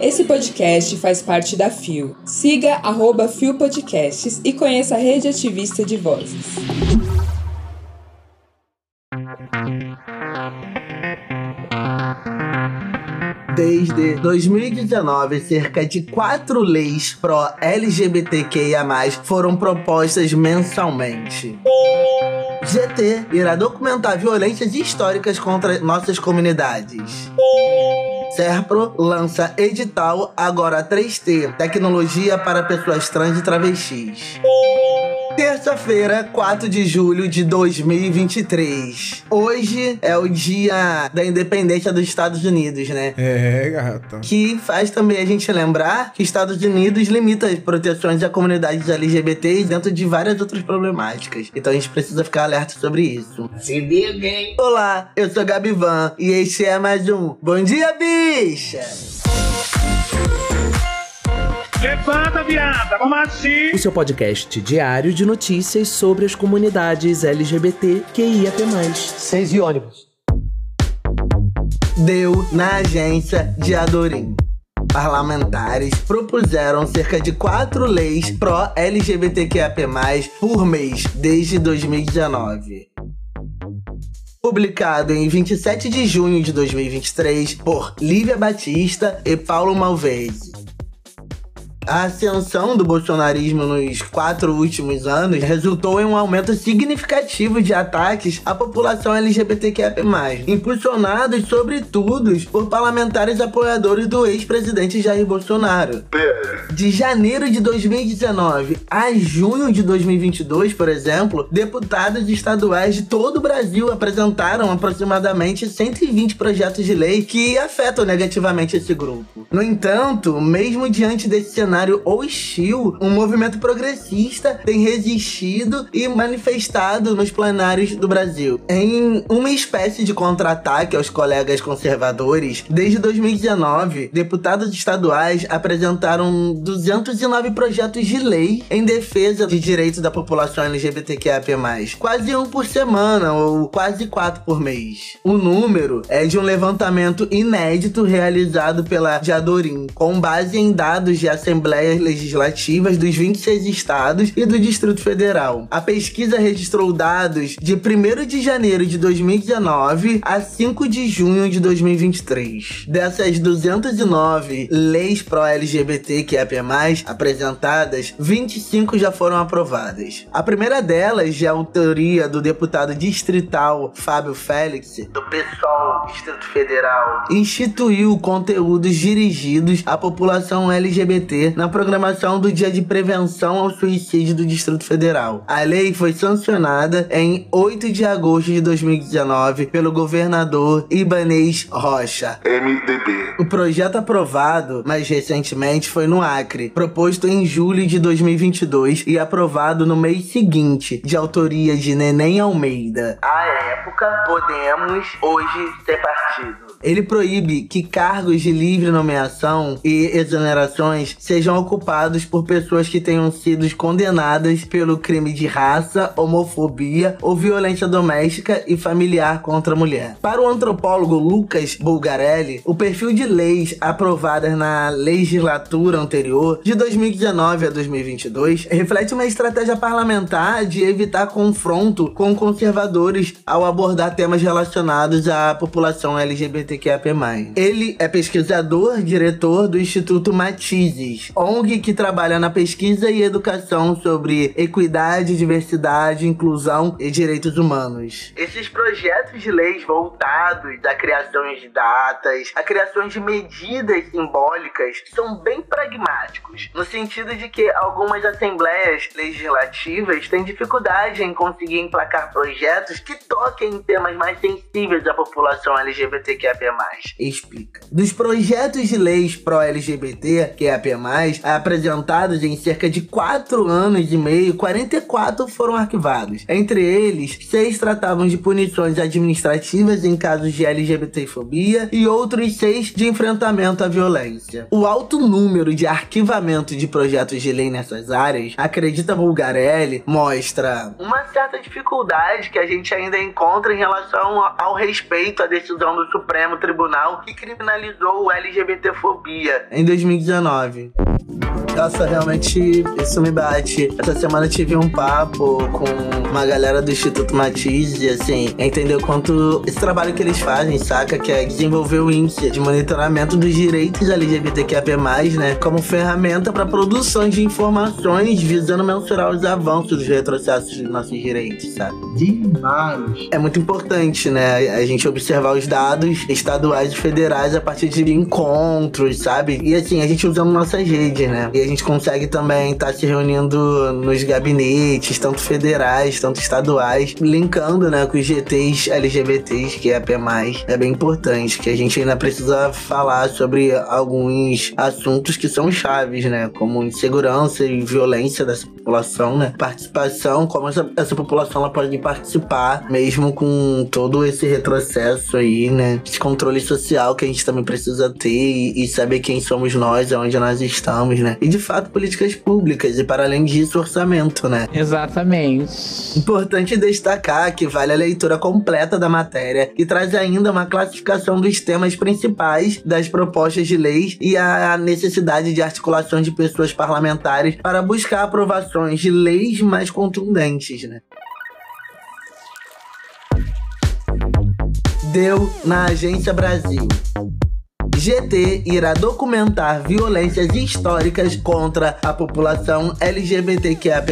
Esse podcast faz parte da FIO. Siga arroba FIO Podcasts e conheça a rede ativista de vozes. Desde 2019, cerca de quatro leis pró-LGBTQIA+, foram propostas mensalmente. GT irá documentar violências históricas contra nossas comunidades. Serpro lança edital Agora 3T, tecnologia para pessoas trans e travestis. Terça-feira, 4 de julho de 2023. Hoje é o dia da independência dos Estados Unidos, né? É, gata. Que faz também a gente lembrar que Estados Unidos limita as proteções à comunidade LGBT dentro de várias outras problemáticas. Então a gente precisa ficar alerta sobre isso. Se liga, hein? Olá, eu sou Gabi Van e este é mais um Bom Dia Bicha! Levanta, viada, vamos assim. O seu podcast diário de notícias sobre as comunidades LGBT QIAP+. Seis e ônibus. Deu na agência de Adorim. Parlamentares propuseram cerca de quatro leis pró-LGBTQIAP+, por mês, desde 2019 publicado em 27 de junho de 2023 por Lívia Batista e Paulo Malvese. A ascensão do bolsonarismo nos quatro últimos anos resultou em um aumento significativo de ataques à população LGBTQIA+, impulsionados sobretudo por parlamentares apoiadores do ex-presidente Jair Bolsonaro. De janeiro de 2019 a junho de 2022, por exemplo, deputados estaduais de todo o Brasil apresentaram aproximadamente 120 projetos de lei que afetam negativamente esse grupo. No entanto, mesmo diante desse cenário hostil, um movimento progressista tem resistido e manifestado nos plenários do Brasil. Em uma espécie de contra-ataque aos colegas conservadores, desde 2019, deputados estaduais apresentaram 209 projetos de lei em defesa de direitos da população LGBTQIA+, quase um por semana ou quase quatro por mês. O número é de um levantamento inédito realizado pela Jadorim, com base em dados de Assembleia assembleias legislativas dos 26 estados e do Distrito Federal. A pesquisa registrou dados de 1 de janeiro de 2019 a 5 de junho de 2023. Dessas 209 leis pró-LGBT que é apresentadas, 25 já foram aprovadas. A primeira delas, de autoria do deputado distrital Fábio Félix, do PSOL Distrito Federal, instituiu conteúdos dirigidos à população LGBT na programação do Dia de Prevenção ao Suicídio do Distrito Federal. A lei foi sancionada em 8 de agosto de 2019 pelo governador Ibanês Rocha. MDB. O projeto aprovado mais recentemente foi no Acre, proposto em julho de 2022 e aprovado no mês seguinte, de autoria de Neném Almeida. À época, Podemos, hoje sem partido. Ele proíbe que cargos de livre nomeação e exonerações sejam ocupados por pessoas que tenham sido condenadas pelo crime de raça, homofobia ou violência doméstica e familiar contra a mulher. Para o antropólogo Lucas Bulgarelli, o perfil de leis aprovadas na legislatura anterior, de 2019 a 2022, reflete uma estratégia parlamentar de evitar confronto com conservadores ao abordar temas relacionados à população LGBTQIA+. Ele é pesquisador, diretor do Instituto Matizes, ONG que trabalha na pesquisa e educação sobre equidade, diversidade, inclusão e direitos humanos. Esses projetos de leis voltados a criações de datas, a criações de medidas simbólicas, são bem pragmáticos, no sentido de que algumas assembleias legislativas têm dificuldade em conseguir emplacar projetos que toquem em temas mais sensíveis da população LGBTQIA+. Explica. Dos projetos de leis pró-LGBT, QIAP+, apresentados em cerca de 4 anos e meio, 44 foram arquivados. Entre eles, seis tratavam de punições administrativas em casos de LGBTfobia e outros seis de enfrentamento à violência. O alto número de arquivamento de projetos de lei nessas áreas, acredita Bulgarelli, mostra. Uma certa dificuldade que a gente ainda encontra em relação ao respeito à decisão do Supremo Tribunal que criminalizou o LGBTfobia em 2019. Nossa, realmente isso me bate. Essa semana tive um papo com uma galera do Instituto Matiz e assim, entendeu quanto esse trabalho que eles fazem, saca? Que é desenvolver o índice de monitoramento dos direitos LGBTQIAP+, né? Como ferramenta para produção de informações visando mensurar os avanços dos retrocessos dos nossos direitos, sabe? Demais. É muito importante, né? A gente observar os dados estaduais e federais a partir de encontros, sabe? E assim, a gente usando nossas redes, né? E a gente consegue também estar tá se reunindo nos gabinetes, tanto federais, tanto estaduais, linkando, né, com os GTs LGBTs, que é a P+. É bem importante, que a gente ainda precisa falar sobre alguns assuntos que são chaves, né? Como insegurança e violência dessa população, né? Participação, como essa, essa população ela pode participar, mesmo com todo esse retrocesso aí, né? Esse controle social que a gente também precisa ter e, e saber quem somos nós, aonde nós estamos, né? E de fato, políticas públicas e, para além disso, orçamento, né? Exatamente. Importante destacar que vale a leitura completa da matéria e traz ainda uma classificação dos temas principais das propostas de leis e a necessidade de articulação de pessoas parlamentares para buscar aprovação de leis mais contundentes, né? Deu na Agência Brasil. GT irá documentar violências históricas contra a população LGBTQIA+.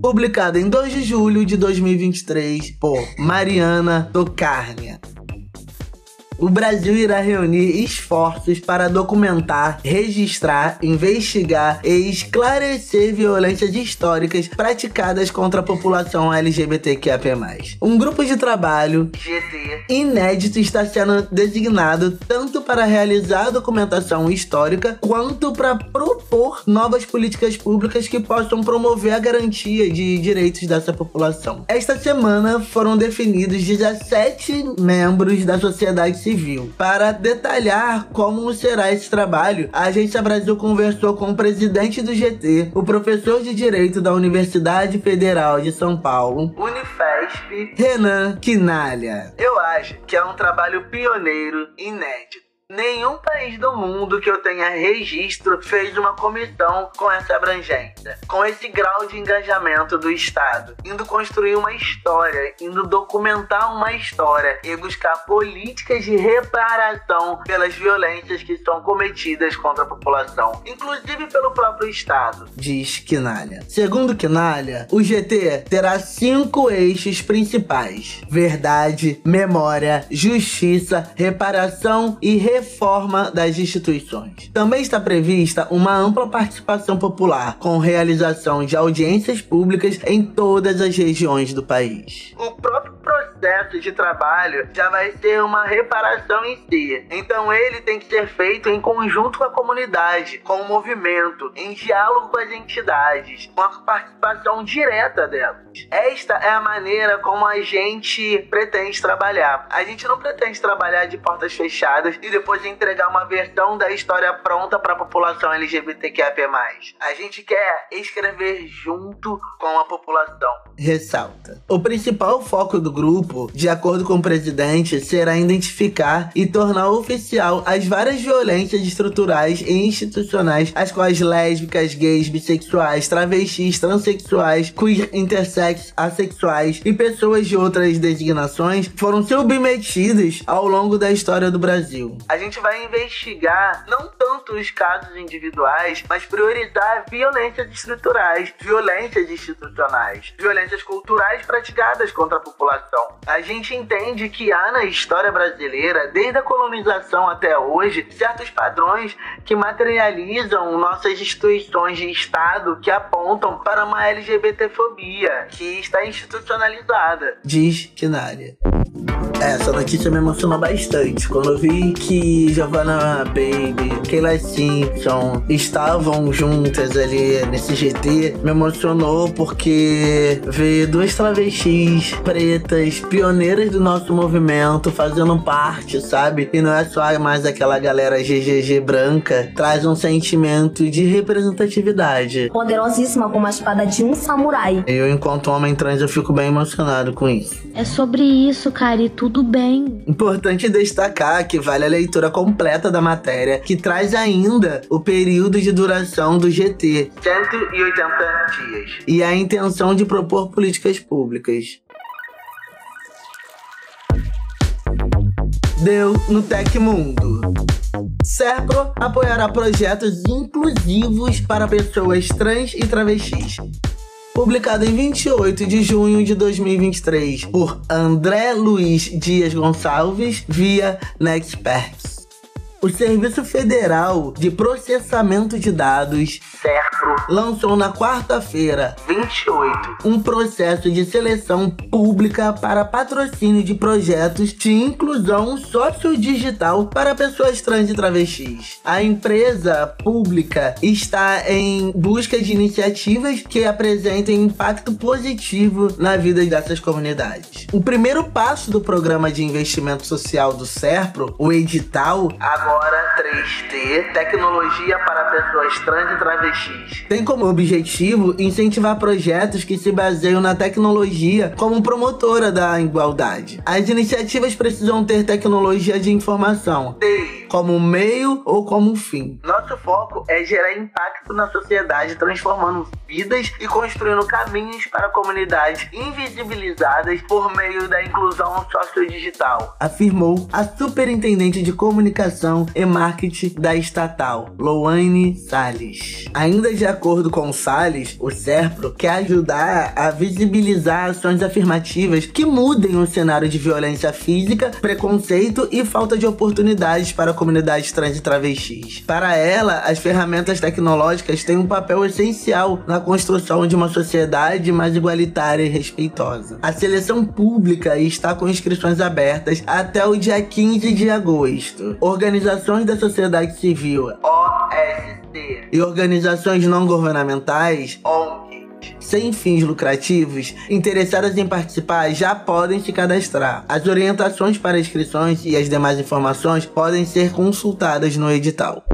Publicado em 2 de julho de 2023 por Mariana Tocarnia o Brasil irá reunir esforços para documentar, registrar, investigar e esclarecer violências históricas praticadas contra a população LGBTQIA+. Um grupo de trabalho GT inédito está sendo designado tanto para realizar a documentação histórica quanto para propor novas políticas públicas que possam promover a garantia de direitos dessa população. Esta semana foram definidos 17 membros da sociedade civil. Para detalhar como será esse trabalho, a Agência Brasil conversou com o presidente do GT, o professor de Direito da Universidade Federal de São Paulo, Unifesp, Renan Quinalha. Eu acho que é um trabalho pioneiro, inédito Nenhum país do mundo que eu tenha registro fez uma comissão com essa abrangência, com esse grau de engajamento do Estado, indo construir uma história, indo documentar uma história e buscar políticas de reparação pelas violências que são cometidas contra a população, inclusive pelo próprio Estado, diz Quinalha. Segundo Quinalha, o GT terá cinco eixos principais: verdade, memória, justiça, reparação e reparação reforma das instituições. Também está prevista uma ampla participação popular, com realização de audiências públicas em todas as regiões do país. O processo de trabalho já vai ser uma reparação em si. Então ele tem que ser feito em conjunto com a comunidade, com o movimento, em diálogo com as entidades, com a participação direta delas. Esta é a maneira como a gente pretende trabalhar. A gente não pretende trabalhar de portas fechadas e depois entregar uma versão da história pronta para a população LGBTQIA+. A gente quer escrever junto com a população. Ressalta. O principal foco do grupo, de acordo com o presidente, será identificar e tornar oficial as várias violências estruturais e institucionais às quais lésbicas, gays, bissexuais, travestis, transexuais, queer, intersex, assexuais e pessoas de outras designações foram submetidas ao longo da história do Brasil. A gente vai investigar não tanto os casos individuais, mas priorizar violências estruturais, violências institucionais, violências culturais praticadas contra a população. A gente entende que há na história brasileira, desde a colonização até hoje, certos padrões que materializam nossas instituições de Estado que apontam para uma LGBTfobia que está institucionalizada, diz Kinária. Essa notícia me emocionou bastante. Quando eu vi que Giovanna Baby, Kayla Simpson estavam juntas ali nesse GT, me emocionou porque ver duas travestis pretas, pioneiras do nosso movimento, fazendo parte, sabe? E não é só mais aquela galera GGG branca, traz um sentimento de representatividade. Poderosíssima como a espada de um samurai. Eu, enquanto homem trans, eu fico bem emocionado com isso. É sobre isso, cara, e tudo bem. Importante destacar que vale a leitura completa da matéria, que traz ainda o período de duração do GT, 180 dias, e a intenção de propor políticas públicas. Deu no Tecmundo. Serpro apoiará projetos inclusivos para pessoas trans e travestis publicado em 28 de junho de 2023 por André Luiz Dias Gonçalves via Nexperts. O Serviço Federal de Processamento de Dados, CERPRO, lançou na quarta-feira, 28, um processo de seleção pública para patrocínio de projetos de inclusão sociodigital para pessoas trans e travestis. A empresa pública está em busca de iniciativas que apresentem impacto positivo na vida dessas comunidades. O primeiro passo do programa de investimento social do CERPRO, o edital, agora water 3T, tecnologia para pessoas trans e travestis. Tem como objetivo incentivar projetos que se baseiam na tecnologia como promotora da igualdade. As iniciativas precisam ter tecnologia de informação, TI, como meio ou como fim. Nosso foco é gerar impacto na sociedade, transformando vidas e construindo caminhos para comunidades invisibilizadas por meio da inclusão sociodigital, afirmou a superintendente de comunicação e marketing da estatal, Loane Salles. Ainda de acordo com Salles, o SERPRO quer ajudar a visibilizar ações afirmativas que mudem o cenário de violência física, preconceito e falta de oportunidades para comunidades trans e travestis. Para ela, as ferramentas tecnológicas têm um papel essencial na construção de uma sociedade mais igualitária e respeitosa. A seleção pública está com inscrições abertas até o dia 15 de agosto. Organizações da civil, OSC, e organizações não governamentais, ONG, sem fins lucrativos, interessadas em participar já podem se cadastrar. As orientações para inscrições e as demais informações podem ser consultadas no edital.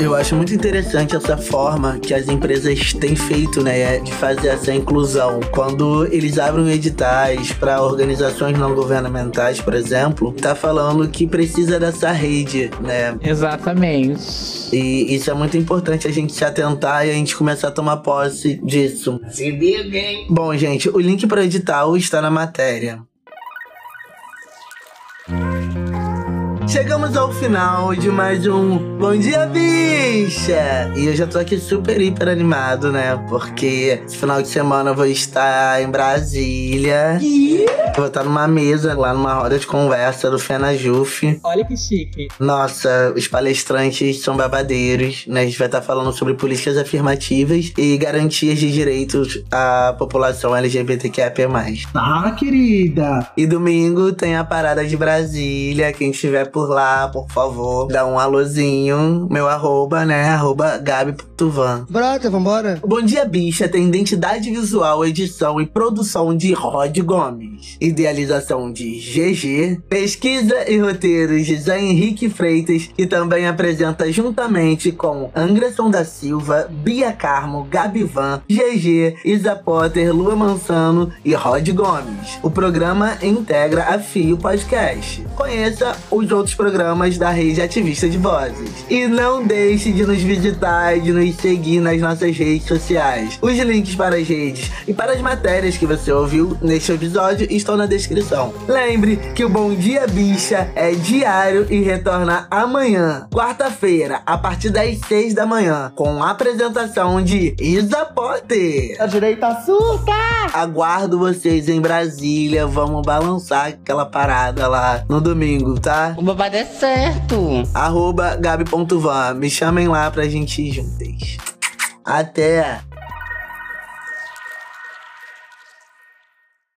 Eu acho muito interessante essa forma que as empresas têm feito, né, de fazer essa inclusão. Quando eles abrem editais para organizações não governamentais, por exemplo, tá falando que precisa dessa rede, né? Exatamente. E isso é muito importante a gente se atentar e a gente começar a tomar posse disso. Se liga, hein? Bom, gente, o link para o edital está na matéria. Chegamos ao final de mais um Bom Dia Bicha! E eu já tô aqui super, hiper animado, né? Porque esse final de semana eu vou estar em Brasília. Vou estar numa mesa lá numa roda de conversa do Fena Juf. Olha que chique. Nossa, os palestrantes são babadeiros, né? A gente vai estar falando sobre políticas afirmativas e garantias de direitos à população LGBTQIA+. Ah, querida. E domingo tem a parada de Brasília. Quem estiver por lá, por favor, dá um alôzinho. Meu arroba, né? Arroba Gabi.van. Brota, vambora. Bom Dia Bicha tem identidade visual, edição e produção de Rod Gomes. Idealização de GG. Pesquisa e roteiros de Zé Henrique Freitas, que também apresenta juntamente com Anderson da Silva, Bia Carmo, Gabi Van, GG, Isa Potter, Lua Mansano e Rod Gomes. O programa integra a Fio Podcast. Conheça os outros programas da rede ativista de vozes. E não deixe de nos visitar e de nos seguir nas nossas redes sociais. Os links para as redes e para as matérias que você ouviu neste episódio estão na descrição. Lembre que o Bom Dia Bicha é diário e retorna amanhã, quarta-feira, a partir das 6 da manhã, com a apresentação de Isa Potter. A direita surta! Aguardo vocês em Brasília. Vamos balançar aquela parada lá no domingo, tá? O babado é certo. Arroba. Me chamem lá pra gente ir juntas. Até!